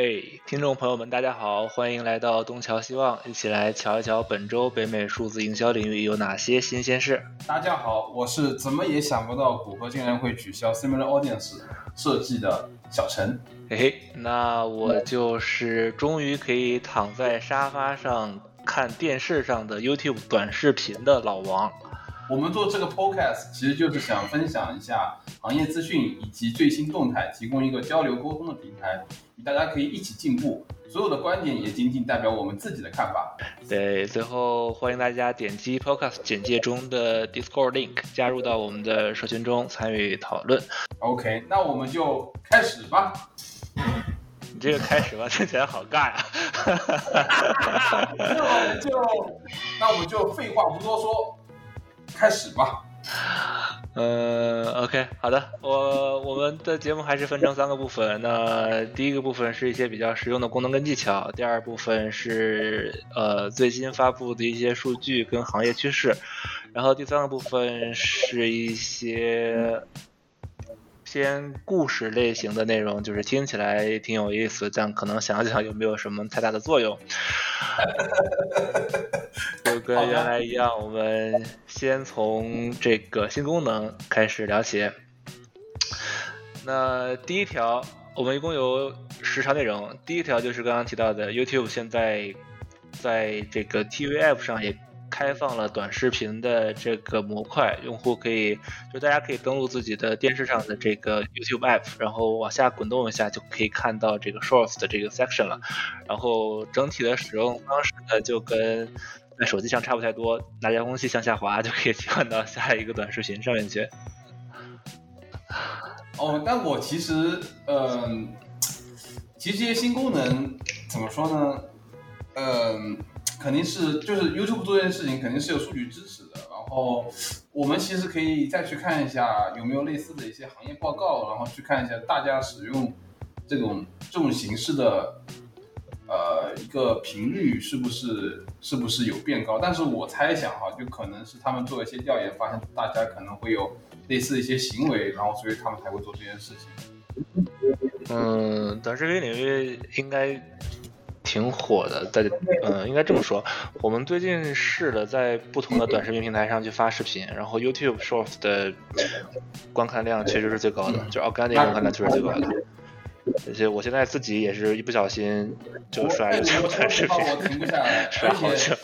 哎，听众朋友们，大家好，欢迎来到东瞧西望，一起来瞧一瞧本周北美数字营销领域有哪些新鲜事。大家好，我是怎么也想不到谷歌竟然会取消 Similar Audience 设计的小陈。嘿嘿，那我就是终于可以躺在沙发上看电视上的 YouTube 短视频的老王。我们做这个 Podcast 其实就是想分享一下行业资讯以及最新动态，提供一个交流沟通的平台。大家可以一起进步，所有的观点也仅仅代表我们自己的看法。对，最后欢迎大家点击 Podcast 简介中的 Discord link，加入到我们的社群中参与讨论。OK，那我们就开始吧。你这个开始吧，听起来好尬呀。那我们就，那我们就废话不多说，开始吧。嗯，OK，好的，我我们的节目还是分成三个部分。那第一个部分是一些比较实用的功能跟技巧，第二部分是呃最新发布的一些数据跟行业趋势，然后第三个部分是一些。偏故事类型的内容，就是听起来挺有意思，但可能想想有没有什么太大的作用。就跟原来一样，我们先从这个新功能开始聊起。那第一条，我们一共有十条内容。第一条就是刚刚提到的，YouTube 现在在这个 TV App 上也。开放了短视频的这个模块，用户可以就大家可以登录自己的电视上的这个 YouTube App，然后往下滚动一下就可以看到这个 Shorts 的这个 section 了。然后整体的使用方式呢，就跟在手机上差不太多，拿遥控器向下滑就可以 切换到下一个短视频上面去。哦，但我其实，嗯，其实这些新功能怎么说呢？嗯。肯定是，就是 YouTube 做这件事情肯定是有数据支持的。然后我们其实可以再去看一下有没有类似的一些行业报告，然后去看一下大家使用这种这种形式的呃一个频率是不是是不是有变高。但是我猜想哈，就可能是他们做一些调研，发现大家可能会有类似的一些行为，然后所以他们才会做这件事情。嗯，短视频领域应该。挺火的，在嗯，应该这么说，我们最近试了在不同的短视频平台上去发视频，然后 YouTube Shorts 的观看量确实是最高的，就 Organic 观看量确实最高的。而且我现在自己也是一不小心就刷 YouTube 短视频，我停不下来。而且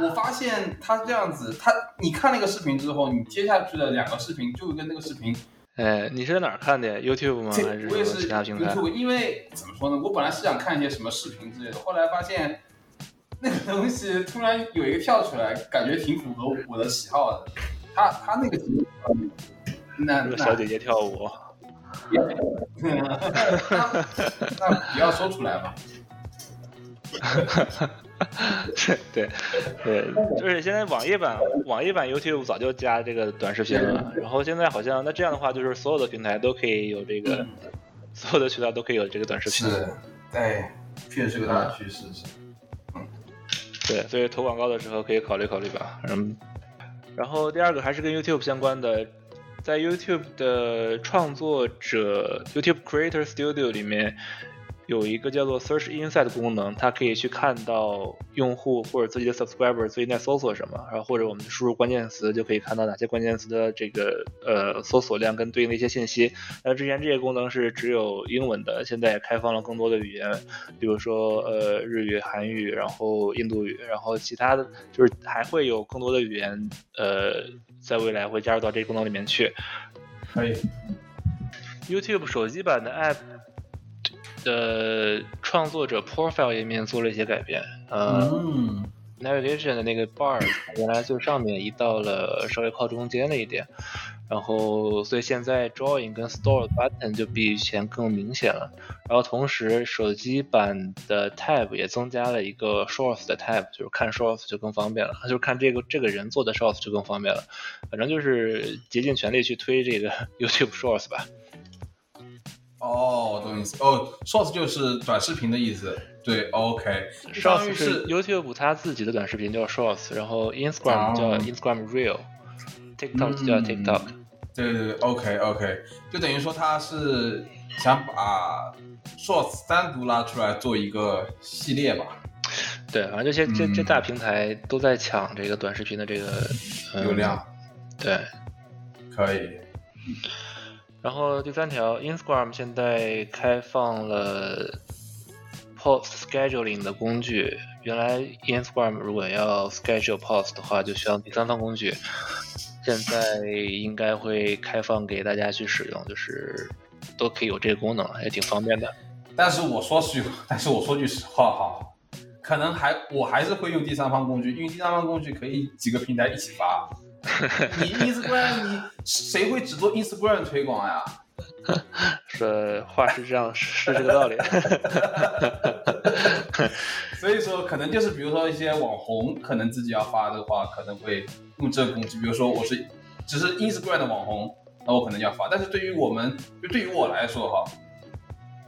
我发现他这样子，他你看那个视频之后，你接下去的两个视频就跟那个视频。哎，你是在哪儿看的？YouTube 吗？还是其他平台？YouTube，因为怎么说呢？我本来是想看一些什么视频之类的，后来发现那个东西突然有一个跳出来，感觉挺符合我的喜好的。他他那个那那小姐姐跳舞，那不要说出来吧。对，对，就是现在网页版网页版 YouTube 早就加这个短视频了，然后现在好像那这样的话，就是所有的平台都可以有这个，所有的渠道都可以有这个短视频。是，对，确实是个大趋势。嗯，对，所以投广告的时候可以考虑考虑吧。嗯，然后第二个还是跟 YouTube 相关的，在 YouTube 的创作者 YouTube Creator Studio 里面。有一个叫做 Search Insight 的功能，它可以去看到用户或者自己的 subscriber 最近在搜索什么，然后或者我们输入关键词就可以看到哪些关键词的这个呃搜索量跟对应的一些信息。那之前这些功能是只有英文的，现在也开放了更多的语言，比如说呃日语、韩语，然后印度语，然后其他的就是还会有更多的语言呃在未来会加入到这个功能里面去。可以。YouTube 手机版的 App。的创作者 profile 页面做了一些改变，呃，navigation 的那个 bar 原来最上面移到了稍微靠中间了一点，然后所以现在 drawing 跟 store button 就比以前更明显了，然后同时手机版的 tab 也增加了一个 shorts 的 tab，就是看 shorts 就更方便了，就是看这个这个人做的 shorts 就更方便了，反正就是竭尽全力去推这个 YouTube shorts 吧。哦，懂意思。哦，shorts 就是短视频的意思。对，OK，shorts 是 YouTube 它自己的短视频叫 shorts，然后 Instagram 叫 Instagram Reel，TikTok 叫 TikTok。对对对，OK OK，就等于说他是想把 Shorts 单独拉出来做一个系列吧。对，反正这些这这大平台都在抢这个短视频的这个流量。对，可以。然后第三条，Instagram 现在开放了 Post Scheduling 的工具。原来 Instagram 如果要 schedule post 的话，就需要第三方工具。现在应该会开放给大家去使用，就是都可以有这个功能，也挺方便的。但是我说句，但是我说句实话哈，可能还我还是会用第三方工具，因为第三方工具可以几个平台一起发。你 Instagram 你谁会只做 Instagram 推广呀？说话是这样，是这个道理。所以说，可能就是比如说一些网红，可能自己要发的话，可能会用这个工具。比如说我是只是 Instagram 的网红，那我可能要发。但是对于我们，就对于我来说哈，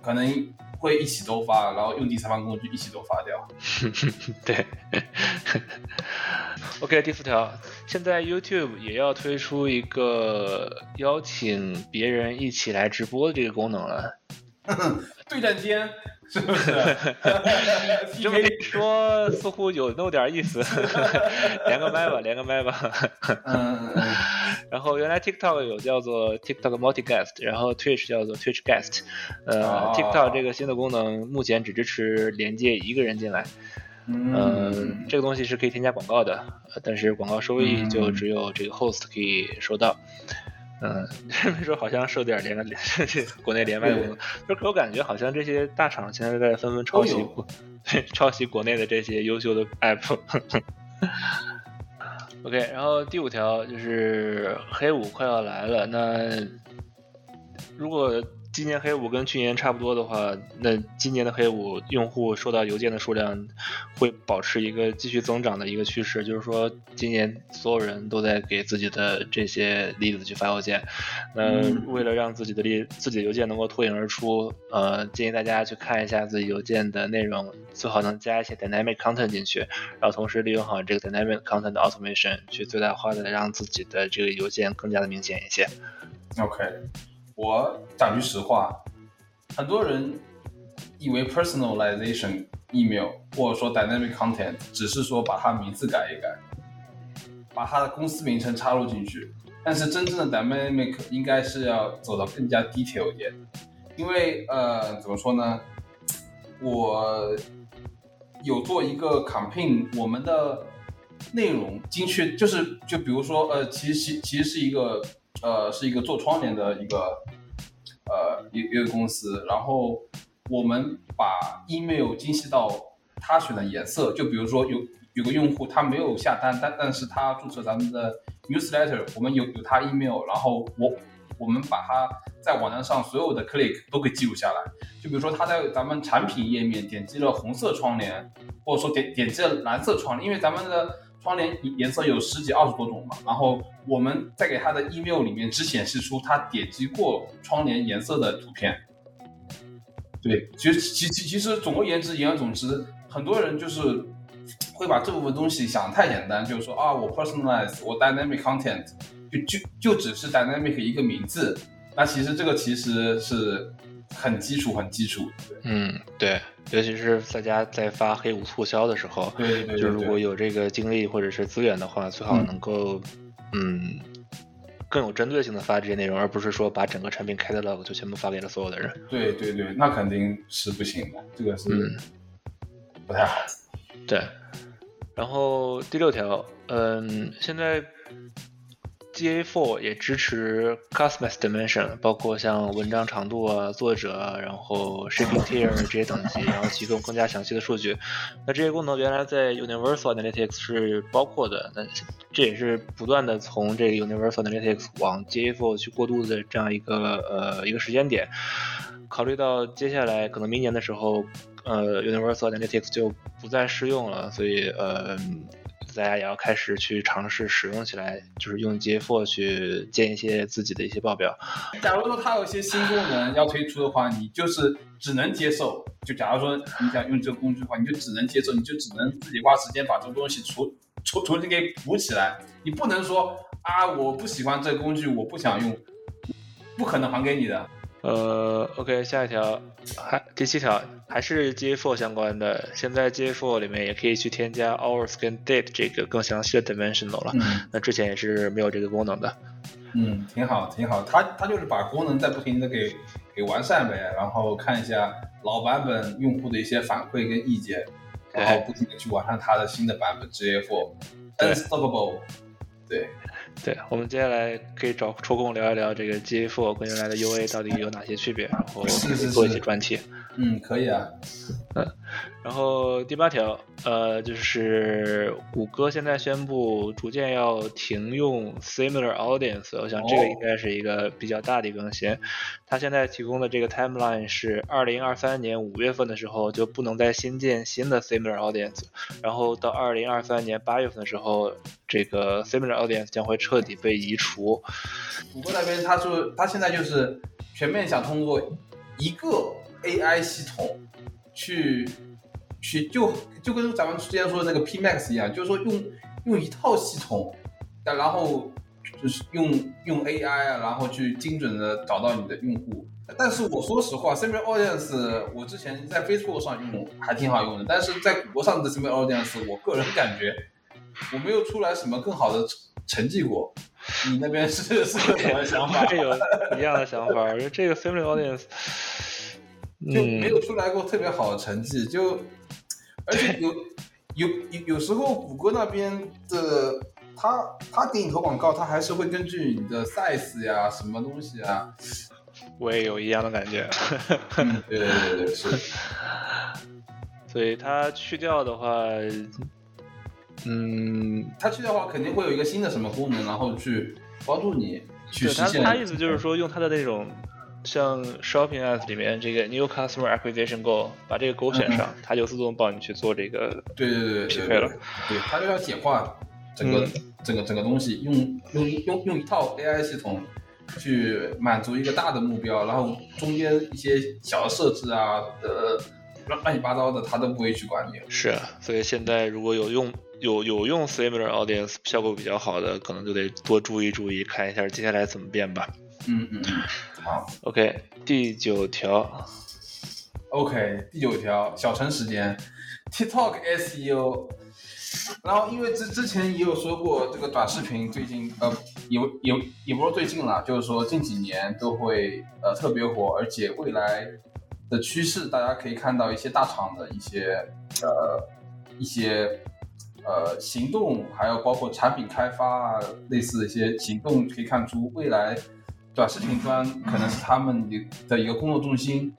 可能会一起都发，然后用第三方工具一起都发掉。对。OK，第四条，现在 YouTube 也要推出一个邀请别人一起来直播的这个功能了。对战间。是不是？这么一说，似乎有那么点意思。连个麦吧，连个麦吧。嗯。然后原来 TikTok 有叫做 TikTok Multi-Guest，然后 Twitch 叫做 Twitch Guest。呃，TikTok 这个新的功能目前只支持连接一个人进来。嗯。这个东西是可以添加广告的，但是广告收益就只有这个 Host 可以收到。嗯，这么说好像受点连个连国内连麦功能，就给我感觉好像这些大厂现在在纷纷抄袭国，抄袭国内的这些优秀的 app。OK，然后第五条就是黑五快要来了，那如果。今年黑五跟去年差不多的话，那今年的黑五用户收到邮件的数量会保持一个继续增长的一个趋势，就是说今年所有人都在给自己的这些例子去发邮件。那为了让自己的例自己的邮件能够脱颖而出，呃，建议大家去看一下自己邮件的内容，最好能加一些 dynamic content 进去，然后同时利用好这个 dynamic content 的 automation 去最大化的让自己的这个邮件更加的明显一些。OK。我讲句实话，很多人以为 personalization email 或者说 dynamic content 只是说把它名字改一改，把它的公司名称插入进去。但是真正的 dynamic 应该是要走的更加 detail 一点，因为呃怎么说呢？我有做一个 campaign，我们的内容精确，就是就比如说呃，其实其实是一个。呃，是一个做窗帘的一个呃一一个公司，然后我们把 email 精细到他选的颜色，就比如说有有个用户他没有下单，但但是他注册咱们的 newsletter，我们有有他 email，然后我我们把他在网站上所有的 click 都给记录下来，就比如说他在咱们产品页面点击了红色窗帘，或者说点点击了蓝色窗帘，因为咱们的。窗帘颜色有十几二十多种嘛，然后我们再给他的 email 里面只显示出他点击过窗帘颜色的图片。对，其实其其其实总而言之，言而总之，很多人就是会把这部分东西想太简单，就是说啊，我 personalize，我 dynamic content，就就就只是 dynamic 一个名字，那其实这个其实是。很基础，很基础。嗯，对，尤其是大家在发黑五促销的时候，对对，就如果有这个精力或者是资源的话，最好能够，嗯，更有针对性的发这些内容，而不是说把整个产品 catalog 就全部发给了所有的人。对对对，那肯定是不行的，这个是不太好。对，然后第六条，嗯，现在。GA4 也支持 customize dimension，包括像文章长度啊、作者，然后 Shipping Tier 这些等级，然后提供更加详细的数据。那这些功能原来在 Universal Analytics 是包括的，那这也是不断的从这个 Universal Analytics 往 GA4 去过渡的这样一个呃一个时间点。考虑到接下来可能明年的时候，呃 Universal Analytics 就不再适用了，所以呃。大家也要开始去尝试使用起来，就是用 GA4 去建一些自己的一些报表。假如说它有一些新功能要推出的话，你就是只能接受。就假如说你想用这个工具的话，你就只能接受，你就只能自己花时间把这个东西重重重新给补起来。你不能说啊，我不喜欢这个工具，我不想用，不可能还给你的。呃，OK，下一条，还第七条还是 GA4 相关的。现在 GA4 里面也可以去添加 hours 跟 date 这个更详细的 dimensional 了。嗯那之前也是没有这个功能的。嗯，挺好，挺好。它它就是把功能在不停的给给完善呗，然后看一下老版本用户的一些反馈跟意见，然后不停的去完善它的新的版本 GA4 对 Unstoppable。对，对，我们接下来可以找抽空聊一聊这个 GA4 跟原来的 UA 到底有哪些区别，然后做一些专题。嗯，可以啊。然后第八条，呃，就是谷歌现在宣布逐渐要停用 Similar Audience，我想这个哦应该是一个比较大的更新。它现在提供的这个 timeline 是二零二三年五月份的时候就不能再新建新的 Similar Audience，然后到二零二三年八月份的时候，这个 Similar Audience 将会彻底被移除。谷歌那边他说他现在就是全面想通过一个 AI 系统去去就就跟咱们之前说的那个 PMax 一样，就是说用用一套系统，但然后就是用用 AI 啊，然后去精准的找到你的用户。但是我说实话，Similar Audience 我之前在 Facebook 上用还挺好用的，但是在谷歌上的 Similar Audience，我个人感觉我没有出来什么更好的成成绩过。你那边是是个什么想法？有一样的想法，我觉得这个 Similar Audience，就没嗯，有出来过特别好的成绩，就而且有有有有时候谷歌那边的他他给你投广告，他还是会根据你的 size 呀什么东西啊，我也有一样的感觉。嗯，对对对对是，所以它去掉的话，嗯，他去掉的话肯定会有一个新的什么功能，然后去帮助你去实现。它意思就是说用它的那种像 Shopping Ads 里面这个 New Customer Acquisition Goal，把这个勾选上，它就自动帮你去做这个。对对对对对匹配了对，它，就要简化整个、嗯整个整个东西，用用用用一套 AI 系统去满足一个大的目标，然后中间一些小的设置啊，呃，乱乱七八糟的，它都不会去管你。是啊，所以现在如果有用有有用 Similar Audience 效果比较好的，可能就得多注意注意，看一下接下来怎么变吧。嗯嗯嗯，好 OK，第九条，，OK，第九条，小陈时间，TikTok SEO。然后，因为之之前也有说过，这个短视频最近呃，也也也不是最近了，就是说近几年都会呃特别火，而且未来的趋势，大家可以看到一些大厂的一些呃一些呃行动，还有包括产品开发啊，类似的一些行动，可以看出未来短视频端可能是他们的的一个工作重心。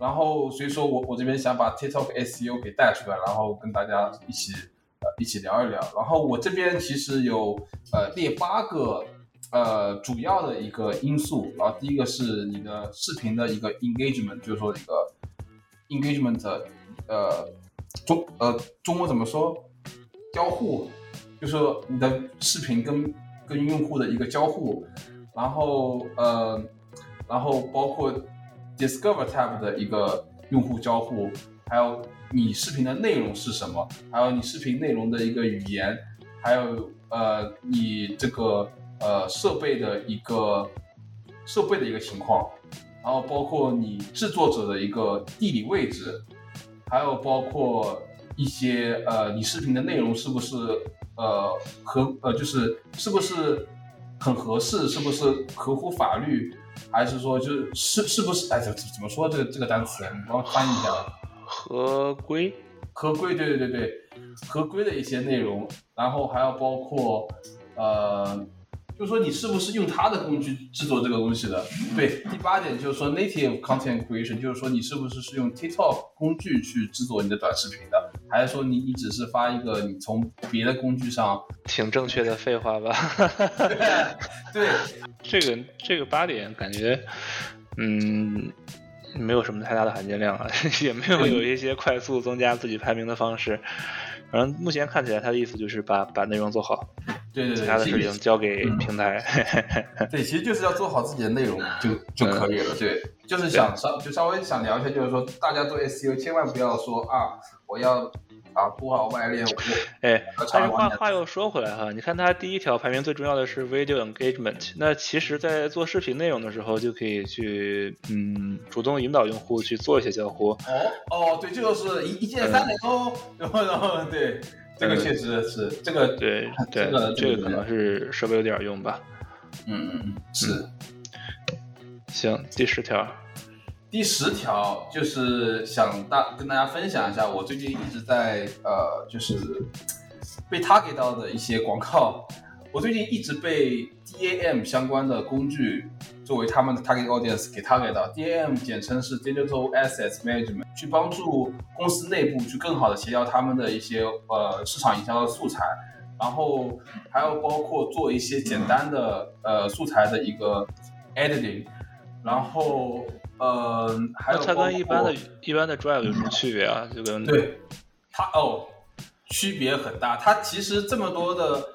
然后，所以说我我这边想把 TikTok SEO 给带出来，然后跟大家一起呃一起聊一聊。然后我这边其实有呃列八个呃主要的一个因素，然后第一个是你的视频的一个 engagement，就是说一个 engagement 呃中呃中文怎么说交互，就是说你的视频跟跟用户的一个交互，然后呃然后包括 Discover Tab 的一个用户交互，还有你视频的内容是什么，还有你视频内容的一个语言，还有呃你这个呃设备的一个设备的一个情况，然后包括你制作者的一个地理位置，还有包括一些呃你视频的内容是不是呃和呃就是是不是很合适，是不是合乎法律，还是说就是是是不是哎怎怎么说这个这个单词，你帮我翻译一下。合规，合规，对对对对，合规的一些内容，然后还要包括呃，就是说你是不是用它的工具制作这个东西的？对，第八点就是说 native content creation，就是说你是不是是用 TikTok 工具去制作你的短视频的，还是说你你只是发一个你从别的工具上？挺正确的废话吧？对，这个这个八点感觉，嗯，没有什么太大的含金量啊，也没有有一些快速增加自己排名的方式。反正目前看起来，他的意思就是把把内容做好。对对对，其他的事情交给平台。对，其实就是要做好自己的内容就就可以了。对，就是想稍就稍微想聊一下，就是说大家做 SEO 千万不要说啊，我要啊多少外链，我 哎，要但是话话又说回来哈，你看它第一条排名最重要的是 video engagement，那其实，在做视频内容的时候，就可以去嗯主动引导用户去做一些交互。哦哦，对，这就是一一键三连哦，然后然后对，这个确实是这个，对对 这个，这个可能是稍微有点用吧。嗯嗯嗯，是。行，第十条，第十条就是想大跟大家分享一下，我最近一直在呃，就是被 target 到的一些广告。我最近一直被 DAM 相关的工具作为他们的 target audience 给 target 到。DAM 简称是 Digital Assets Management，去帮助公司内部去更好的协调他们的一些呃市场营销的素材，然后还有包括做一些简单的呃素材的一个 editing，然后呃还有它跟一般的一般的 Drive 有什么区别啊？就跟对，它哦，区别很大。它其实这么多的，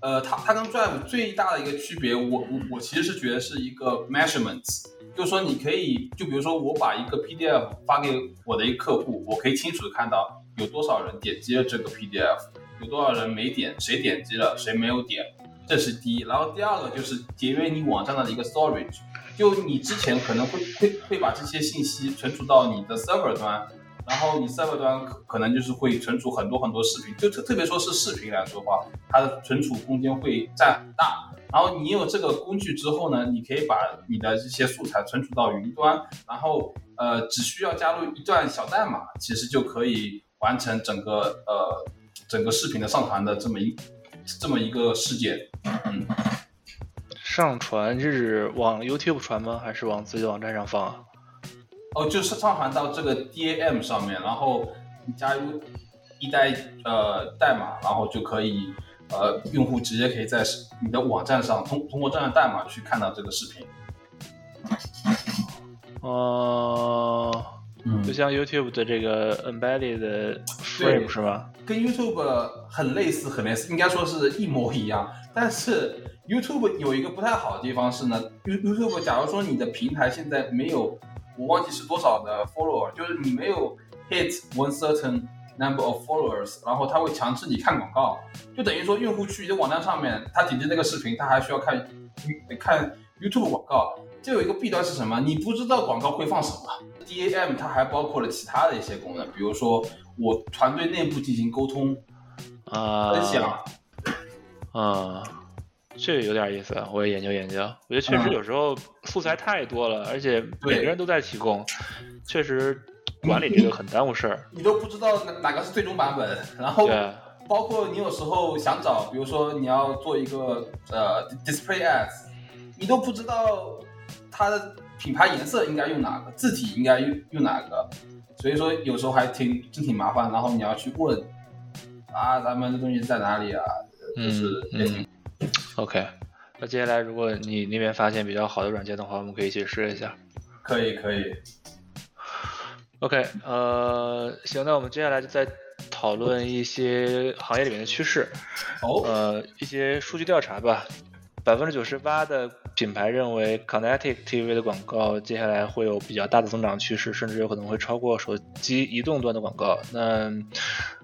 呃，它它跟 Drive 最大的一个区别，我我我其实是觉得是一个 measurements，就是说你可以，就比如说我把一个 PDF 发给我的一个客户，我可以清楚的看到有多少人点击了这个 PDF，有多少人没点，谁点击了，谁没有点，这是第一。然后第二个就是节约你网站上的一个 storage。就你之前可能会会会把这些信息存储到你的 server 端，然后你 server 端可可能就是会存储很多很多视频，就特特别说是视频来说的话，它的存储空间会占很大。然后你有这个工具之后呢，你可以把你的这些素材存储到云端，然后呃只需要加入一段小代码，其实就可以完成整个呃整个视频的上传的这么一这么一个事件。嗯，上传是往 YouTube 传吗？还是往自己网站上放啊？哦，就是上传到这个 DAM 上面，然后你加入一代呃代码，然后就可以呃用户直接可以在你的网站上通通过这样的代码去看到这个视频。哦、嗯就像 YouTube 的这个 embedded 的 frame 是吧？跟 YouTube 很类似，很类似，应该说是一模一样。但是 YouTube 有一个不太好的地方是呢，You YouTube 假如说你的平台现在没有，我忘记是多少的 follower，就是你没有 hit one certain number of followers，然后它会强制你看广告，就等于说用户去你的网站上面，他点击那个视频，他还需要看看 YouTube 广告。这有一个弊端是什么？你不知道广告会放什么。DAM 它还包括了其他的一些功能，比如说我团队内部进行沟通、啊、分享。啊，这个有点意思，啊，我也研究研究。我觉得确实嗯有时候素材太多了，而且每个人都在提供，确实管理这个很耽误事儿。你都不知道哪哪个是最终版本，然后对，包括你有时候想找，比如说你要做一个呃 display ads，你都不知道它的品牌颜色应该用哪个，字体应该用用哪个，所以说有时候还挺真挺麻烦，然后你要去问啊，咱们这东西在哪里啊，就是也挺嗯，OK。那接下来，如果你那边发现比较好的软件的话，我们可以一起试一下。可以可以，OK，呃，行，那我们接下来就再讨论一些行业里面的趋势，哦，呃，一些数据调查吧。百分之九十八的品牌认为 Connected TV 的广告接下来会有比较大的增长趋势，甚至有可能会超过手机移动端的广告。那，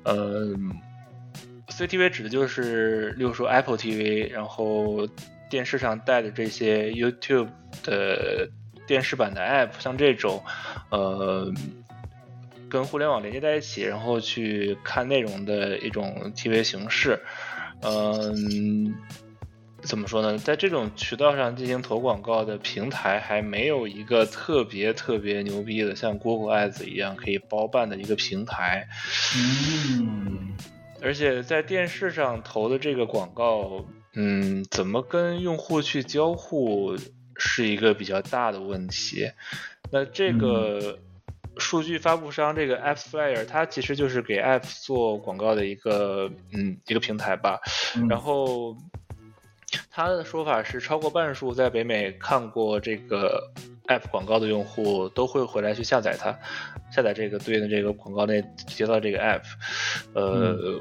呃，CTV 指的就是，例如说 Apple TV，然后电视上带的这些 YouTube 的电视版的 App，像这种，呃，跟互联网连接在一起，然后去看内容的一种 TV 形式。嗯，怎么说呢？在这种渠道上进行投广告的平台，还没有一个特别特别牛逼的，像 Google Ads 一样可以包办的一个平台。嗯，而且在电视上投的这个广告，嗯，怎么跟用户去交互是一个比较大的问题。那这个数据发布商这个 AppsFlyer，它其实就是给 App 做广告的一个嗯一个平台吧。嗯然后他的说法是，超过半数在北美看过这个 App 广告的用户都会回来去下载它，下载这个对应的这个广告内接到这个 App，呃。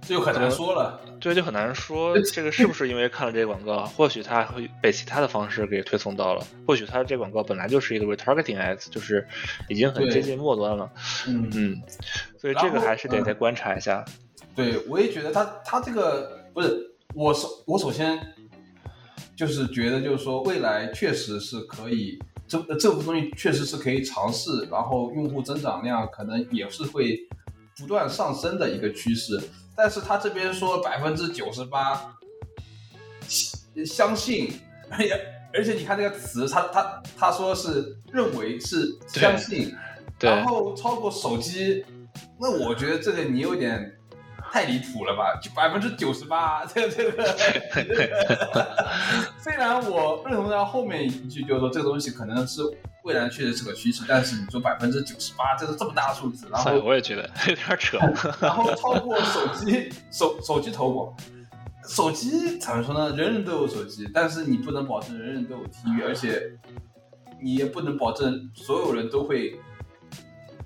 这就很难说了。对，就很难说这个是不是因为看了这个广告，或许它会被其他的方式给推送到了，或许它这广告本来就是一个 retargeting ads，就是已经很接近末端了。嗯嗯，所以这个还是得再观察一下。对，我也觉得他他这个不是我首我首先就是觉得就是说未来确实是可以这这部东西确实是可以尝试，然后用户增长量可能也是会不断上升的一个趋势。但是他这边说百分之九十八相信，而且而且你看这个词，他他他说是认为是相信，然后超过手机，那我觉得这个你有点太离谱了吧？就百分之九十八，这个这个，虽然我认同他后面一句，就是说这个东西可能是。未来确实是个趋势，但是你说百分之九十八，这是这么大的数字，然后我也觉得 有点扯。然后超过手机手手机投广，手机怎么说呢？人人都有手机，但是你不能保证人人都有 TV，而且你也不能保证所有人都会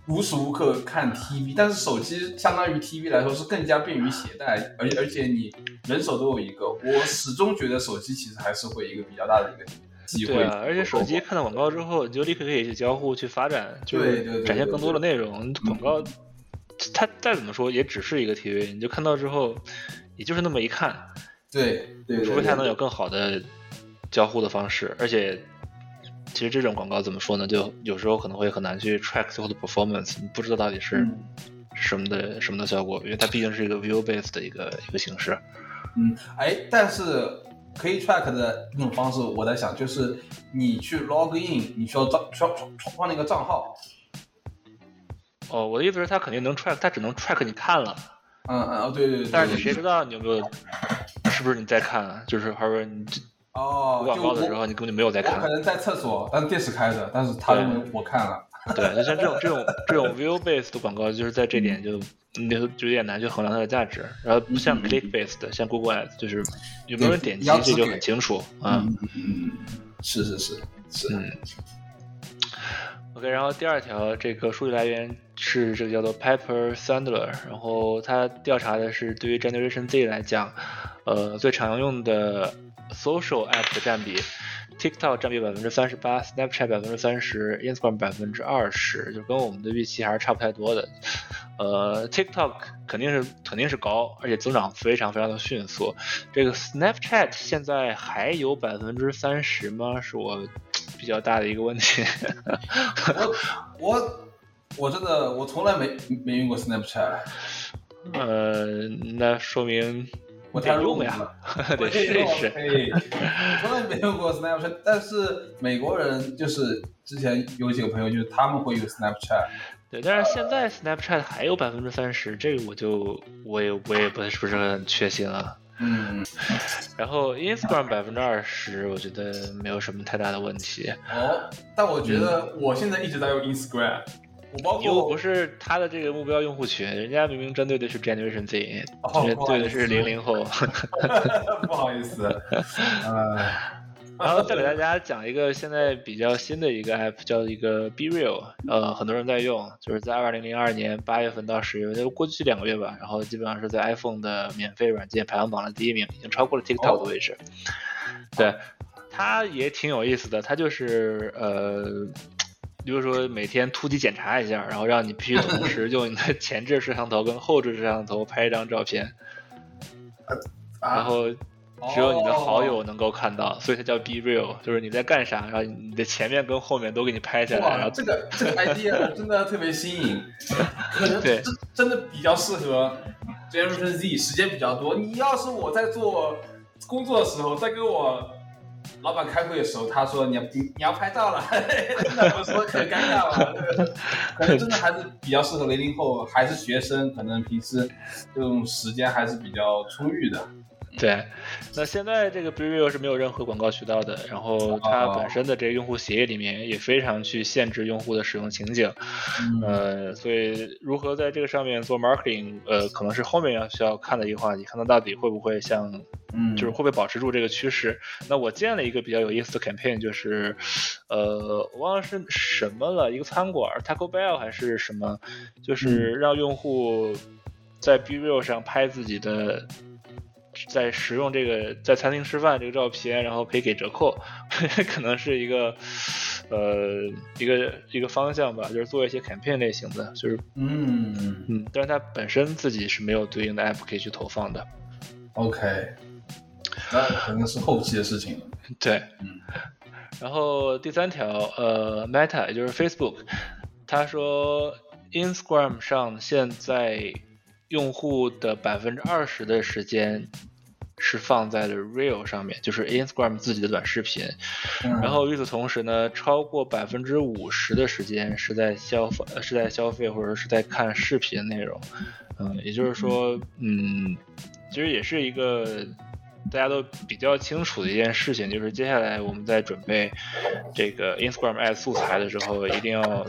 无时无刻看 TV。但是手机相当于 TV 来说是更加便于携带，而而且你人手都有一个。我始终觉得手机其实还是会一个比较大的一个机会。对啊，而且手机看到广告之后，你就立刻可以去交互、去发展，就是展现更多的内容。广告它再怎么说也只是一个 TV，你就看到之后，也就是那么一看。对对。除非它能有更好的交互的方式，而且其实这种广告怎么说呢？就有时候可能会很难去 track 最后的 performance，你不知道到底是什么的什么的效果，因为它毕竟是一个 view base 的一个一个形式。嗯，哎，但是。可以 track 的一种方式，我在想，就是你去 log in，你需要账需要创创那个账号。哦，我的意思是，他肯定能 track，他只能 track 你看了。嗯嗯哦对对对。但是你谁知道你有没有？是不是你在看？啊就是还是你哦广告的时候你根本就没有在看。可能在厕所，但是电视开着，但是他认为我看了。对，就像这种这种 这种 view based 的广告，就是在这点就。你就有点难去衡量它的价值，然后不像 click based 的，像 Google Ads，就是有没有人点击这就很清楚啊。嗯，是是是是。嗯。OK，然后第二条这个数据来源是这个叫做 Piper Sandler，然后他调查的是对于 Generation Z 来讲，呃，最常用的 social app 的占比。TikTok 占比百分之三十八，Snapchat 百分之三十，Instagram 百分之二十，就跟我们的预期还是差不太多的。呃，TikTok 肯定是肯定是高，而且增长非常非常的迅速。这个 Snapchat 现在还有百分之三十吗？是我比较大的一个问题。我我我真的我从来没没用过 Snapchat。呃，那说明。我太用呀，得试一试。我从来没用过 Snapchat，但是美国人就是之前有几个朋友，就是他们会用 Snapchat。对，但是现在 Snapchat 还有百分之三十，这个我就我也我也不是不是很确信了。嗯。然后 Instagram 百分之二十，我觉得没有什么太大的问题。哦，但我觉得我现在一直在用 Instagram。又不是他的这个目标用户群，人家明明针对的是 Generation Z，针对的是零零后。不好意思。呃，然后再给大家讲一个现在比较新的一个 app，叫一个 Be Real，呃，很多人在用，就是在二零零二年八月份到十月，就过去两个月吧，然后基本上是在 iPhone 的免费软件排行榜的第一名，已经超过了 TikTok 的位置。对，它也挺有意思的，它就是呃。比如说每天突击检查一下，然后让你必须同时用你的 前置摄像头跟后置摄像头拍一张照片，然后只有你的好友能够看到，所以它叫 Be Real，就是你在干啥，然后你的前面跟后面都给你拍下来。然后这个 这个 idea 真的特别新颖，可能真真的比较适合 Generation Z，时间比较多。你要是我在做工作的时候，再给我。老板开会的时候，他说：“你要你你要拍照了。”那我说可尴尬了。可能真的还是比较适合零零后，还是学生，可能平时这种时间还是比较充裕的。对，那现在这个 b r e v i e w 是没有任何广告渠道的，然后它本身的这个用户协议里面也非常去限制用户的使用情景，呃，所以如何在这个上面做 marketing，呃，可能是后面要需要看的一个话题，看它到底会不会像，嗯，就是会不会保持住这个趋势。那我建了一个比较有意思的 campaign，就是，呃，我忘了是什么了，一个餐馆，Taco Bell 还是什么，就是让用户。在 B Real 上拍自己的，在使用这个在餐厅吃饭这个照片，然后可以给折扣，可能是一个呃一个一个方向吧，就是做一些 campaign 类型的，就是嗯嗯，但是它本身自己是没有对应的 app 可以去投放的。，OK，那肯定是后期的事情了。对，嗯然后第三条，呃，Meta 也就是 Facebook，他说 Instagram 上现在用户的百分之二十的时间是放在了 Real 上面，就是 Instagram 自己的短视频。嗯然后与此同时呢，超过百分之五十的时间是在消费，呃是在消费或者是在看视频内容。嗯，也就是说，嗯，其实也是一个大家都比较清楚的一件事情，就是接下来我们在准备这个 Instagram Ad 素材的时候，一定要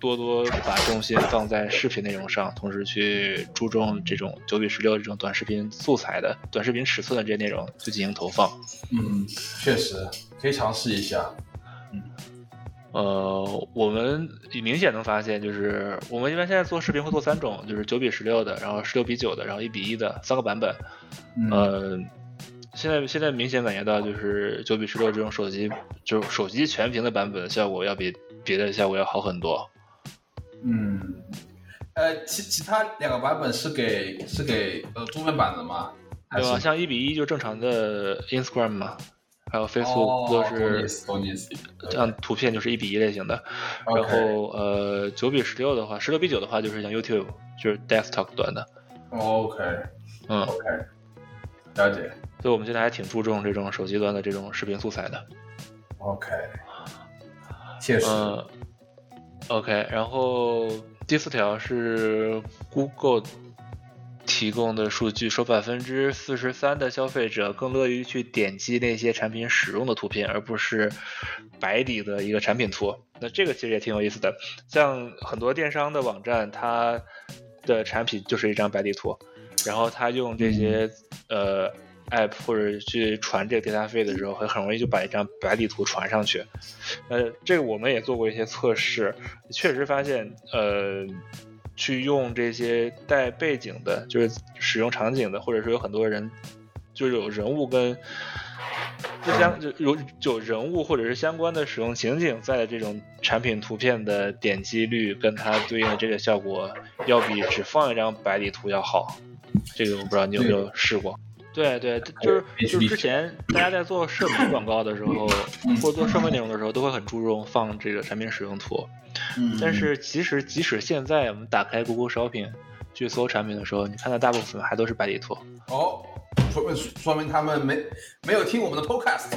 多多把重心放在视频内容上，同时去注重这种九比十六这种短视频素材的短视频尺寸的这些内容去进行投放。嗯，确实可以尝试一下。嗯呃，我们明显能发现，就是我们一般现在做视频会做三种，就是九比十六的，然后十六比九的，然后一比一的三个版本。嗯呃，现在现在明显感觉到，就是九比十六这种手机，就是手机全屏的版本的效果要比别的效果要好很多。嗯，呃，其其他两个版本是给是给呃桌面版的吗？对吧？像一比一就正常的 Instagram 嘛，还有 Facebook 哦都是。像图片就是一比一类型的。然后呃，九比十六的话，十六比九的话就是像 YouTube，就是 desktop 端的。OK 嗯，OK，了解。所以我们现在还挺注重这种手机端的这种视频素材的。OK，确实。嗯，OK，然后第四条是 Google 提供的数据，说百分之四十三的消费者更乐于去点击那些产品使用的图片，而不是白底的一个产品图。那这个其实也挺有意思的，像很多电商的网站，它的产品就是一张白底图，然后他用这些呃 app 或者去传这个 data feed 的时候，会很容易就把一张白底图传上去。呃，这个我们也做过一些测试，确实发现，呃，去用这些带背景的，就是使用场景的，或者说有很多人，就是有人物跟不相就有有人物或者是相关的使用情景在的这种产品图片的点击率，跟它对应的这个效果，要比只放一张白底图要好。这个我不知道你有没有试过。对对，就是就是之前大家在做社媒广告的时候，或者做社媒内容的时候，都会很注重放这个产品使用图。嗯但是其实即使现在我们打开 Google Shopping 去搜产品的时候，你看到大部分还都是白底图。哦，说明说明他们没没有听我们的 Podcast。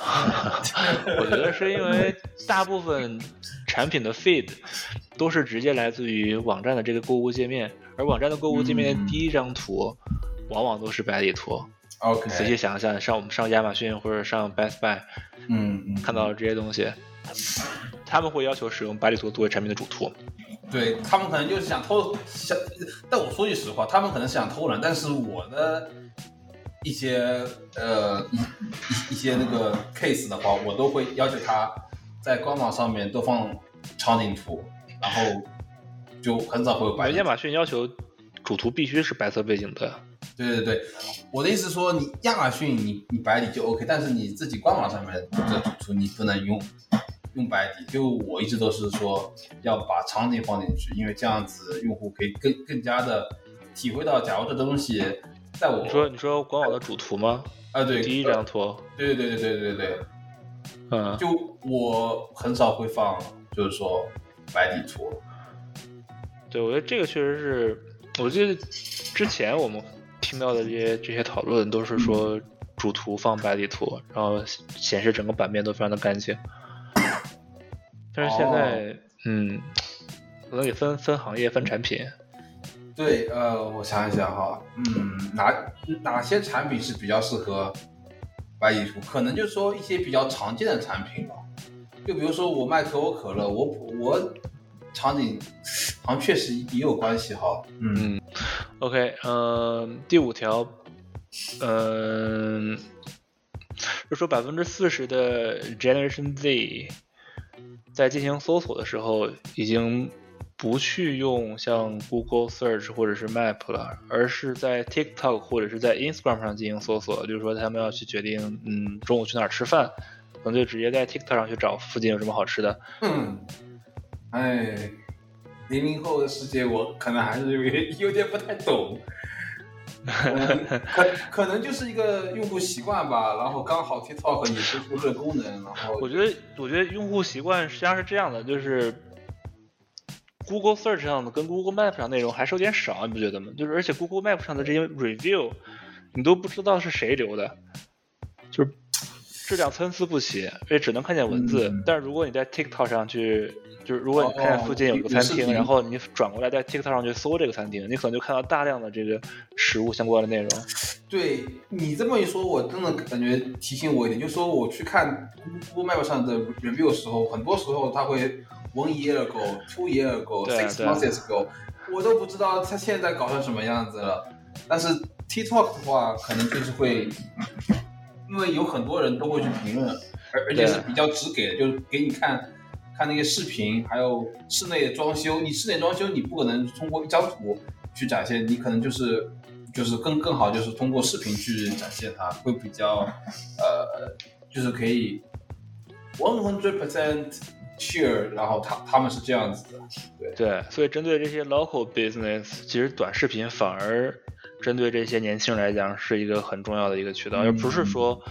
我觉得是因为大部分产品的 feed 都是直接来自于网站的这个购物界面，而网站的购物界面的第一张图往往都是白里图。OK，仔细想想，上我们上亚马逊或者上 Best Buy 嗯嗯，看到这些东西，他们会要求使用白里图作为产品的主图。对他们可能就是想偷想，但我说句实话，他们可能是想偷懒，但是我的一些呃一一一些那个 case 的话，我都会要求他在官网上面都放场景图，然后就很少会有白底亚马逊要求主图必须是白色背景的。对对对，我的意思说，你亚马逊你你白底就 OK，但是你自己官网上面的主图你不能用用白底。就我一直都是说要把场景放进去，因为这样子用户可以更更加的体会到，假如这东西在我你说你说官网的主图吗？啊对第一张图，对对对对对对对，嗯，就我很少会放，就是说白底图。对，我觉得这个确实是，我记得之前我们听到的这些这些讨论都是说主图放白底图，然后显示整个版面都非常的干净。但是现在，嗯，可能也分分行业分产品。对，呃，我想一想哈，嗯，哪哪些产品是比较适合白底图？可能就是说一些比较常见的产品吧，就比如说我卖可口可乐，我我场景好像确实也有关系哈。嗯 OK，嗯、第五条，嗯、就说百分之四十的 Generation Z 在进行搜索的时候，已经不去用像 Google Search 或者是 Map 了，而是在 TikTok 或者是在 Instagram 上进行搜索。就是说，他们要去决定，嗯，中午去哪儿吃饭，可能就直接在 TikTok 上去找附近有什么好吃的。嗯，哎，零零后的世界，我可能还是有点有点不太懂。可可能就是一个用户习惯吧，然后刚好 TikTok 也推出这个功能，然后我觉得，我觉得用户习惯实际上是这样的，就是 Google Search 上的跟 Google Map 上内容还是有点少，你不觉得吗？就是而且 Google Map 上的这些 review，你都不知道是谁留的，就是质量参差不齐，也只能看见文字。但是如果你在 TikTok 上去。就是如果你看见附近有个餐厅，然后你转过来在 TikTok 上去搜这个餐厅，你可能就看到大量的这个食物相关的内容。对你这么一说，我真的感觉提醒我一点，就是说我去看 Google Map 上的 review 的时候，很多时候他会 one year ago, two year ago, six months ago，我都不知道他现在搞成什么样子了。但是 TikTok 的话，可能就是会，因为有很多人都会去评论，而而且是比较直给的，就是给你看。看那些视频，还有室内的装修。你室内装修，你不可能通过一张图去展现，你可能就是就是更更好，就是通过视频去展现它，会比较呃，就是可以 one hundred percent sure。然后他他们是这样子的，对对。所以针对这些 local business，其实短视频反而针对这些年轻人来讲是一个很重要的一个渠道，而不是说。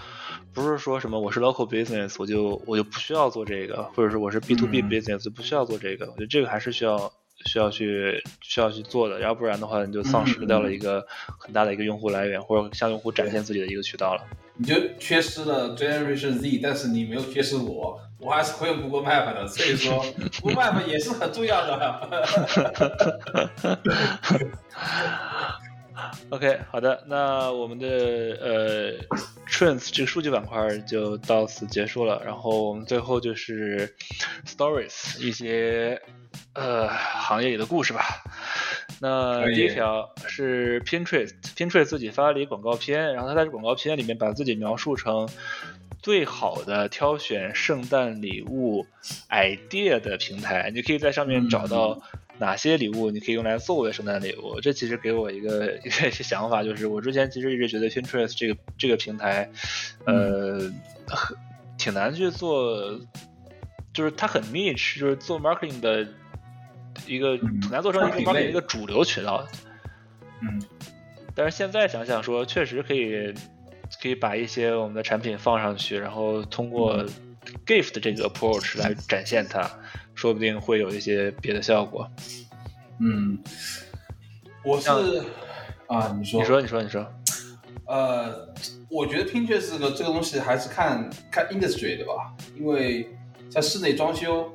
不是说什么我是 local business，我就我就不需要做这个，或者是我是 B to B business 就不需要做这个。我觉得这个还是需要需要去需要去做的，要不然的话你就丧失掉了一个很大的一个用户来源，或者向用户展现自己的一个渠道了。你就缺失了 Generation Z，但是你没有缺失我，我还是会用 Google Map 的，所以说 Google Map 也是很重要的。OK，好的，那我们的呃 Trends 这个数据板块就到此结束了。然后我们最后就是 Stories 一些呃行业里的故事吧。那第一条是 Pinterest，Pinterest 自己发了一个广告片，然后他在这广告片里面把自己描述成最好的挑选圣诞礼物 idea 的平台，你可以在上面找到。哪些礼物你可以用来作为圣诞礼物？这其实给我一个一个想法，就是我之前其实一直觉得 Pinterest 这个这个平台，呃，挺难去做，就是它很 niche，就是做 marketing 的一个很难做成一个 marketing 一个主流渠道。嗯。但是现在想想说，确实可以可以把一些我们的产品放上去，然后通过 gift 这个 approach 来展现它。说不定会有一些别的效果。嗯，我是啊，你说，你说，你说，你说。呃，我觉得 Pinterest 这个这个东西还是看看 industry 的吧，因为在室内装修，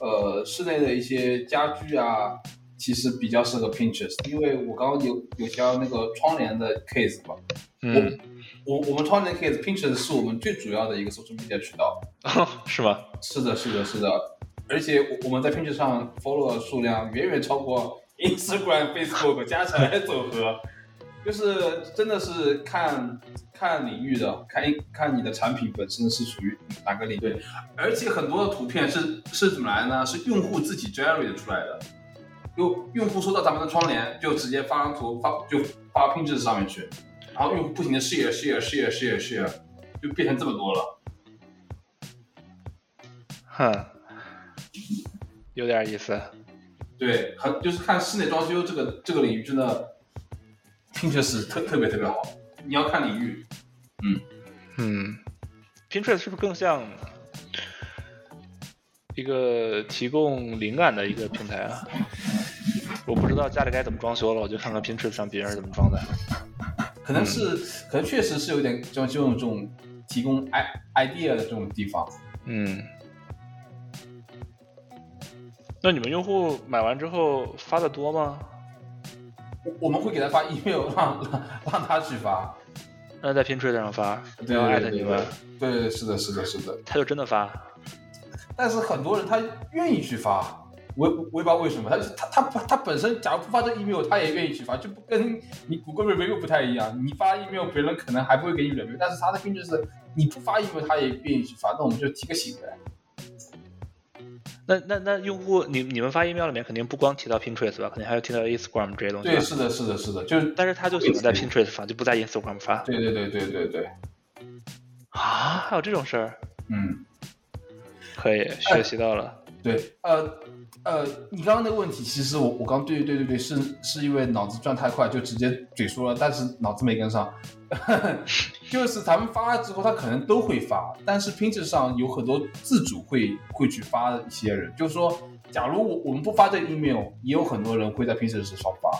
呃，室内的一些家具啊，其实比较适合 Pinterest。因为我刚刚有有条那个窗帘的 case 吧，嗯，我我们窗帘 case，Pinterest 是我们最主要的一个 social media 渠道，是吗？是的，是的，是的。而且我我们在 Pinterest 上 follow 数量远远超过 Instagram、Facebook 加起来的总和，就是真的是看看领域的，看一看你的产品本身是属于哪个领域。而且很多的图片是是怎么来呢？是用户自己 generate 出来的，用用户收到咱们的窗帘就直接发张图发就发到 Pinterest 上面去，然后用户不停的 share share share share share，就变成这么多了。哼。有点意思，对，很就是看室内装修这个这个领域真的，Pinterest 特特别特别好。你要看领域，嗯嗯，Pinterest 是不是更像一个提供灵感的一个平台啊？我不知道家里该怎么装修了，我就看看 Pinterest 上别人是怎么装的。可能是，可能确实是有点装修这种提供 i idea 的这种地方，嗯。那你们用户买完之后发的多吗？我我们会给他发 email，让让让他去发。那在 Pinterest 上发，对艾特你们。对，是的，是的，是的。他就真的发。但是很多人他愿意去发，我我也不知道为什么。他他他他本身假如不发这 email，他也愿意去发，就不跟你谷歌 review 不太一样。你发 email，别人可能还不会给你 review，但是他的 Pinterest 你不发 email，他也愿意去发。那我们就提个醒呗。那那那用户，你你们发 email 里面肯定不光提到 Pinterest 吧？肯定还要提到 Instagram 这些东西。对，是的，是的，是的，就是，但是他就喜欢在 Pinterest 发，就不在 Instagram 发。对对对对对对。啊，还有这种事儿？嗯，可以学习到了。对，呃呃，你刚刚那个问题，其实我我刚对对对对是是因为脑子转太快，就直接嘴说了，但是脑子没跟上。就是咱们发了之后，他可能都会发，但是 Pinterest 上有很多自主会会去发的一些人，就是说，假如我我们不发这个 email，也有很多人会在 Pinterest 上发。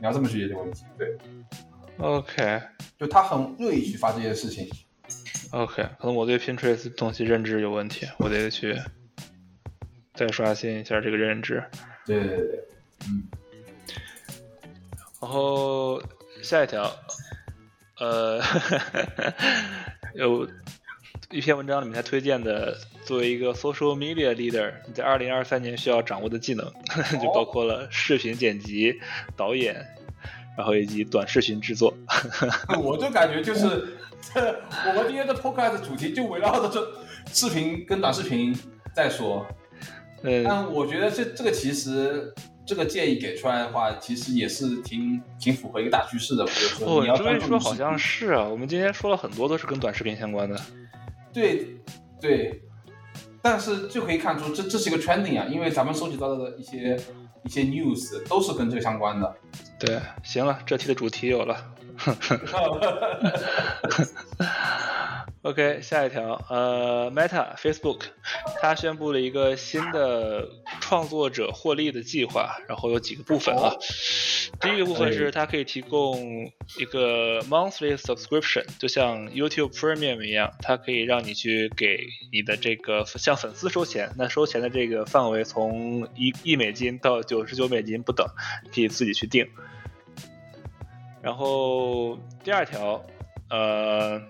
你要这么去解决问题，对。OK，就他很乐意去发这些事情。OK，可能我对 Pinterest 东西认知有问题，我得去再刷新一下这个认知。对对对，嗯。然后下一条。呃，有一篇文章里面他推荐的，作为一个 social media leader，你在二零二三年需要掌握的技能，就包括了视频剪辑、导演，然后以及短视频制作。我就感觉就是，我们今天的 podcast 主题就围绕着这视频跟短视频在说。嗯，但我觉得这这个其实。这个建议给出来的话，其实也是挺挺符合一个大趋势的。哦，这么一说好像是啊。我们今天说了很多都是跟短视频相关的。对对，但是就可以看出这这是一个 trending 啊，因为咱们收集到的一些一些 news 都是跟这个相关的。对，行了，这期的主题有了。OK，下一条，呃，Meta Facebook，它宣布了一个新的创作者获利的计划，然后有几个部分啊。第一个部分是它可以提供一个 monthly subscription，就像 YouTube Premium 一样，它可以让你去给你的这个向粉丝收钱，那收钱的这个范围从一一美金到九十九美金不等，可以自己去定。然后第二条，呃。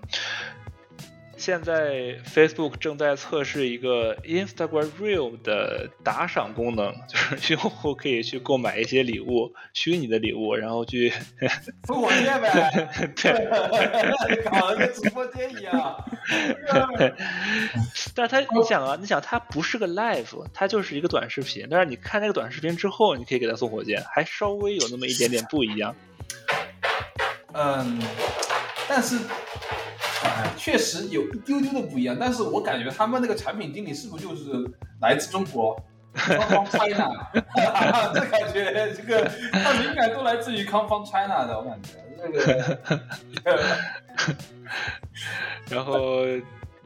现在 Facebook 正在测试一个 Instagram Real 的打赏功能，就是用户可以去购买一些礼物，虚拟的礼物，然后去烽火箭呗，对，搞得跟直播间一样。但是它，你想啊，你想它不是个 Live，它就是一个短视频，但是你看那个短视频之后，你可以给他送火箭，还稍微有那么一点点不一样。嗯，但是。确实有一丢丢的不一样，但是我感觉他们那个产品经理是不是就是来自中国，Come from China？这感觉这个他灵感都来自于 Come from China 的，我感觉那个。然后，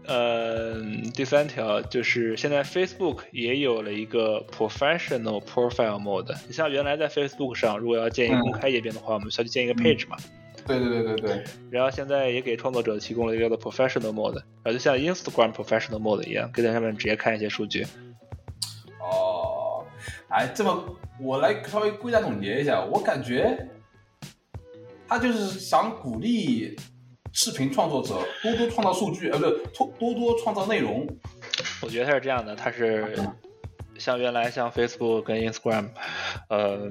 呃，第三条就是现在 Facebook 也有了一个 Professional Profile Mode。你像原来在 Facebook 上，如果要建一个公开页面的话，我们需要去建一个 Page 嘛。对对对对对，然后现在也给创作者提供了一个叫做 professional mode，然后就像 Instagram professional mode 一样，可以在上面直接看一些数据。哦，哎，这么我来稍微归纳总结一下，我感觉他就是想鼓励视频创作者多多创造数据，呃，不是多多多创造内容。我觉得他是这样的，他是。像原来像 Facebook 跟 Instagram，呃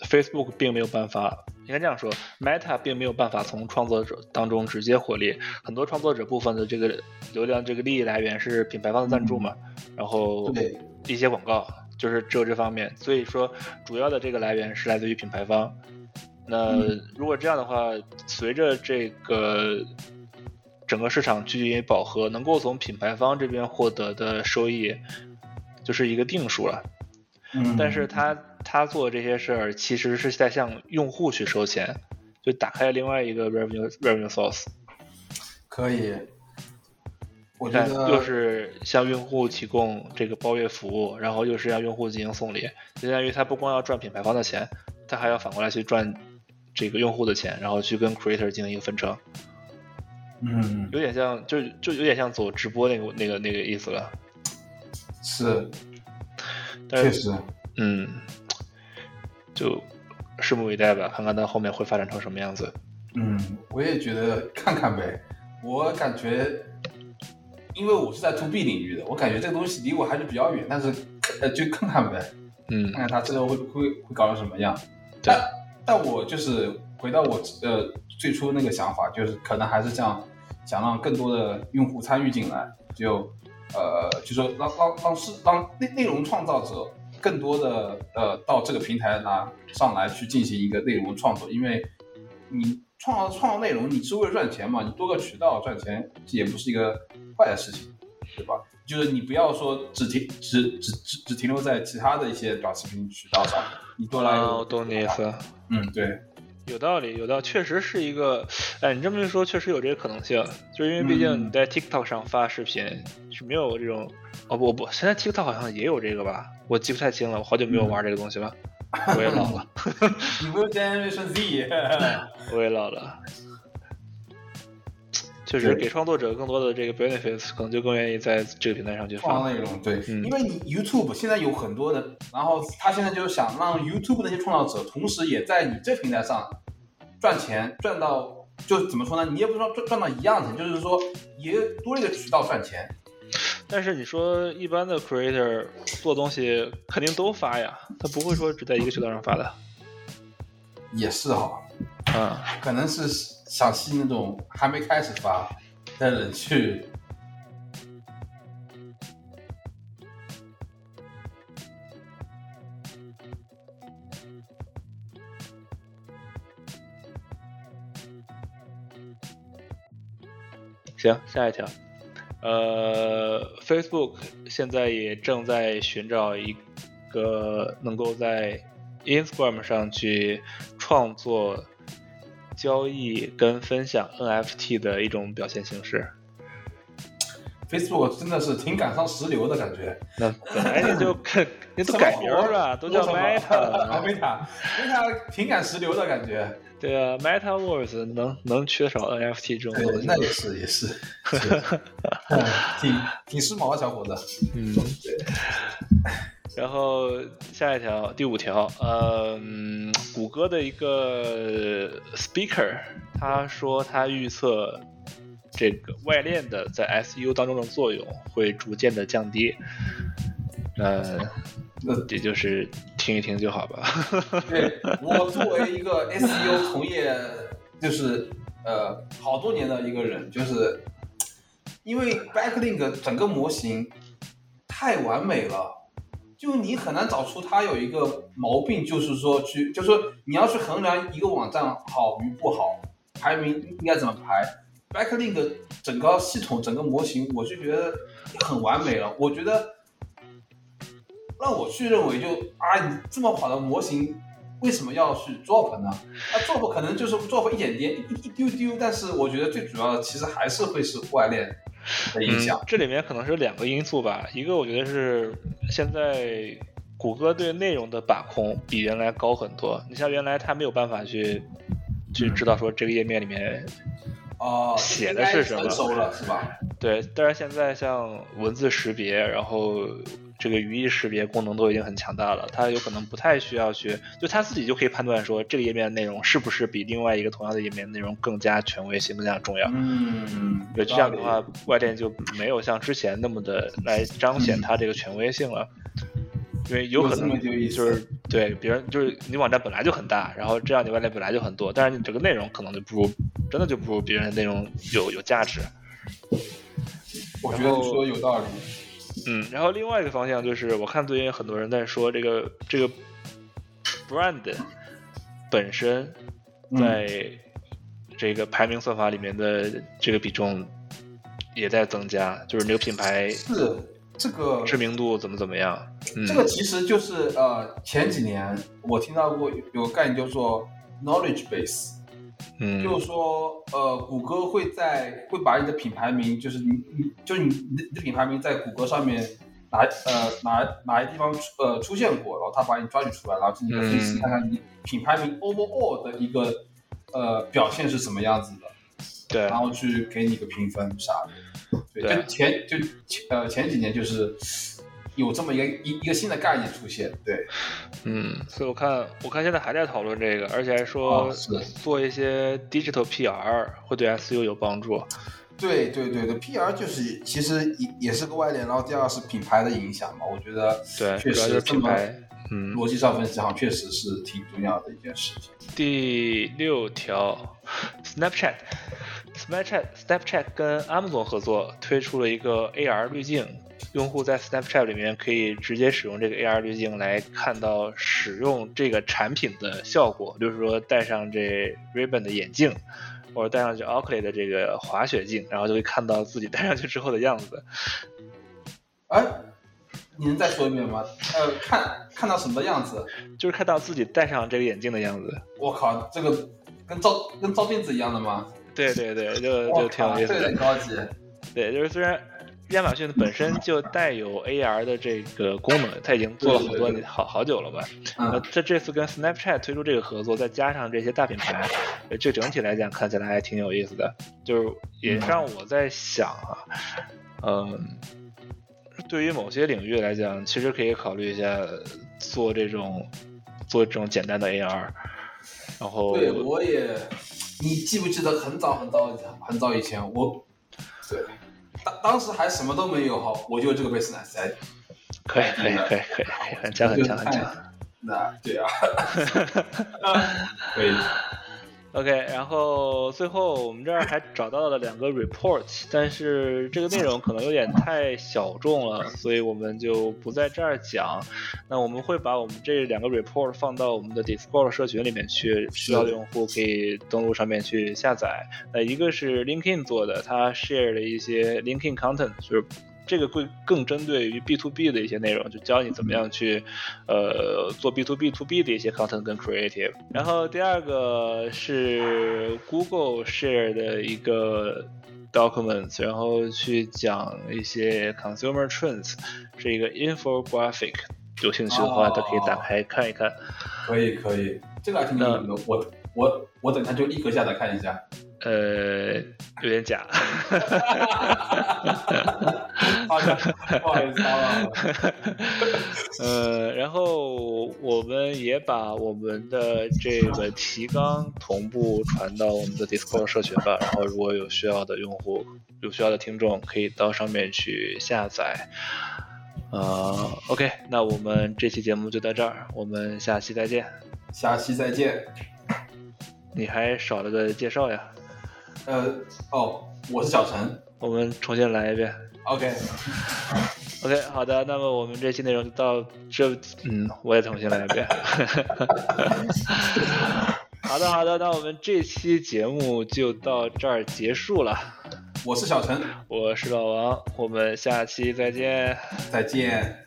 ，Facebook 并没有办法，应该这样说，Meta 并没有办法从创作者当中直接获利，很多创作者部分的这个流量这个利益来源是品牌方的赞助嘛，然后一些广告就是只有这方面，所以说主要的这个来源是来自于品牌方。那如果这样的话，随着这个整个市场趋于饱和，能够从品牌方这边获得的收益。就是一个定数了，嗯，但是他他做这些事儿，其实是在向用户去收钱，就打开另外一个 revenue revenue source，可以，我觉得又是向用户提供这个包月服务，然后又是让用户进行送礼，相当于他不光要赚品牌方的钱，他还要反过来去赚这个用户的钱，然后去跟 creator 进行一个分成，嗯，有点像，就就有点像走直播那个那个那个意思了。是，确实，嗯，就拭目以待吧，看看它后面会发展成什么样子。嗯，我也觉得看看呗。我感觉，因为我是在 to B 领域的，我感觉这个东西离我还是比较远，但是呃，就看看呗。嗯，看看它最后会会会搞成什么样。但但我就是回到我呃最初那个想法，就是可能还是这样，想让更多的用户参与进来，就。呃，就说让让让是让内内容创造者更多的呃到这个平台拿上来去进行一个内容创作，因为你创造创造内容，你是为了赚钱嘛，你多个渠道赚钱也不是一个坏的事情，对吧？就是你不要说只停只只只只停留在其他的一些短视频渠道上，你多来。我懂你意思。嗯，对。有道理，有道理，确实是一个，哎，你这么一说，确实有这个可能性，就是因为毕竟你在 TikTok 上发视频是没有这种，哦不不，现在 TikTok 好像也有这个吧，我记不太清了，我好久没有玩这个东西了，我也老了。你不是 Generation Z？我也老了。确实给创作者更多的这个 benefits，可能就更愿意在这个平台上去发内容。对，因为你 YouTube 现在有很多的，然后他现在就是想让 YouTube 那些创造者，同时也在你这平台上赚钱，赚到就怎么说呢？你也不是说赚赚到一样钱，就是说也多了一个渠道赚钱。但是你说一般的 creator 做东西肯定都发呀，他不会说只在一个渠道上发的。也是哈，嗯，可能是。想吸那种还没开始发的人去。行，下一条。呃，Facebook 现在也正在寻找一个能够在 Instagram 上去创作。交易跟分享 NFT 的一种表现形式，Facebook 真的是挺赶上时流的感觉。那本来你就看，你都改名了，都叫 Meta，Meta，Meta 挺赶时流的感觉。对啊，MetaVerse 能能缺少 NFT 这种东西？那也是也是，挺挺时髦的小伙子。嗯，对。然后下一条，第五条，嗯，谷歌的一个 speaker，他说他预测这个外链的在 SU 当中的作用会逐渐的降低，呃，那也就是听一听就好吧。对我作为一个 SEO 从业，就是呃好多年的一个人，就是因为 Backlink 整个模型太完美了。就你很难找出它有一个毛病，就是说去，就是说你要去衡量一个网站好与不好，排名应该怎么排。Backlink 整个系统、整个模型，我就觉得很完美了。我觉得让我去认为，就啊，你这么好的模型，为什么要去 drop 呢？那 drop 可能就是 drop 一点点、一一丢丢，但是我觉得最主要的其实还是会是户外链。的影响，这里面可能是两个因素吧。一个我觉得是现在谷歌对内容的把控比原来高很多。你像原来它没有办法去去知道说这个页面里面哦写的是什么，是吧？对，但是现在像文字识别，然后。这个语义识别功能都已经很强大了，它有可能不太需要去，就它自己就可以判断说这个页面内容是不是比另外一个同样的页面内容更加权威性、更加重要。嗯，对，这样的话，外链就没有像之前那么的来彰显它这个权威性了，因为有可能就是对别人就是你网站本来就很大，然后这样你外链本来就很多，但是你这个内容可能就不如真的就不如别人的内容有有价值。我觉得你说的有道理。嗯，然后另外一个方向就是，我看最近很多人在说这个这个 brand 本身在这个排名算法里面的这个比重也在增加，就是这个品牌是这个知名度怎么怎么样？这个其实就是呃前几年我听到过有个概念叫做 knowledge base。嗯，就是说，呃，谷歌会在会把你的品牌名，就是你你就是你你的品牌名在谷歌上面哪呃哪哪些地方呃出现过，然后他把你抓取出来，然后进行分析，看看你品牌名 overall 的一个呃表现是什么样子的，对，然后去给你一个评分啥的，对，就前就前呃前几年就是。有这么一个一一个新的概念出现，对，嗯，所以我看我看现在还在讨论这个，而且还说做一些 digital PR 会对 SU 有帮助。对对对对，PR 就是其实也也是个外链，然后第二是品牌的影响嘛，我觉得对，确实品牌，嗯，逻辑上分析好像确实是挺重要的一件事情。第六条，Snapchat。Snapchat Snapchat 跟 Amazon 合作推出了一个 AR 滤镜，用户在 Snapchat 里面可以直接使用这个 AR 滤镜来看到使用这个产品的效果，就是说戴上这 Ray-Ban 的眼镜，或者戴上去 Oakley 的这个滑雪镜，然后就会看到自己戴上去之后的样子。哎，你能再说一遍吗？呃，看看到什么样子？就是看到自己戴上这个眼镜的样子。我靠，这个跟照跟照镜子一样的吗？对对对，就就挺有意思的。很高级。对，就是虽然亚马逊本身就带有 AR 的这个功能，它已经做了好多好好久了吧？嗯。它这次跟 Snapchat 推出这个合作，再加上这些大品牌，这整体来讲看起来还挺有意思的。就是也让我在想啊，嗯。对于某些领域来讲，其实可以考虑一下做这种做这种简单的 AR，然后对，我也，你记不记得很早很早很早以前，我对当当时还什么都没有哈，我就这个贝斯坦塞，可以可以可以可以，很强很强很强，那对啊，可以。OK，然后最后我们这儿还找到了两个 report，但是这个内容可能有点太小众了，所以我们就不在这儿讲。那我们会把我们这两个 report 放到我们的 Discord 社群里面去，需要的用户可以登录上面去下载。那一个是 LinkedIn 做的，它 share 了一些 LinkedIn content，就是。这个会更针对于 B to B 的一些内容，就教你怎么样去，呃，做 B to B to B 的一些 content 跟 creative。然后第二个是 Google share 的一个 documents，然后去讲一些 consumer trends，是一个 infographic。有兴趣的话，都可以打开看一看。可以可以，这个还挺有意的。我我我等下就立刻下载看一下。呃，有点假。不好意思啊。呃，然后我们也把我们的这个提纲同步传到我们的 Discord 社群吧。然后如果有需要的用户、有需要的听众，可以到上面去下载。呃，OK，那我们这期节目就到这儿，我们下期再见。下期再见。你还少了个介绍呀？呃，哦，我是小陈。我们重新来一遍。OK，OK，好的，那么我们这期内容就到这。嗯，我也重新来一遍。好的，好的，那我们这期节目就到这儿结束了。我是小陈，我是老王，我们下期再见。再见。